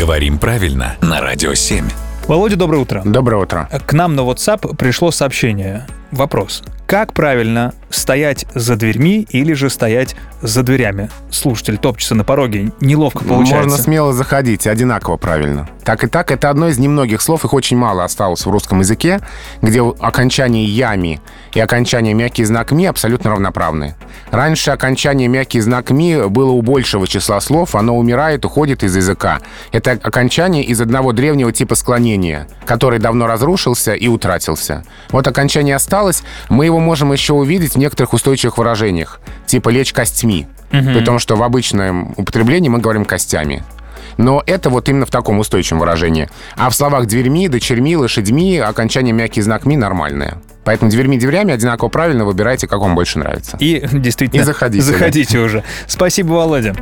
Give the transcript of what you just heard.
Говорим правильно на Радио 7. Володя, доброе утро. Доброе утро. К нам на WhatsApp пришло сообщение. Вопрос. Как правильно стоять за дверьми или же стоять за дверями? Слушатель топчется на пороге, неловко получается. Можно смело заходить, одинаково правильно. Так и так, это одно из немногих слов, их очень мало осталось в русском языке, где окончание «ями» и окончание «мягкий знак ми» абсолютно равноправны. Раньше окончание «мягкий знак ми» было у большего числа слов, оно умирает, уходит из языка. Это окончание из одного древнего типа склонения, который давно разрушился и утратился. Вот окончание осталось, мы его можем еще увидеть в некоторых устойчивых выражениях, типа «лечь костьми», угу. при том, что в обычном употреблении мы говорим «костями». Но это вот именно в таком устойчивом выражении. А в словах «дверьми», «дочерьми», «лошадьми» окончание «мягкий знак ми» нормальное. Поэтому дверьми дверями одинаково правильно выбирайте, как вам больше нравится. И действительно, И заходите. Заходите да. уже. Спасибо, Володя.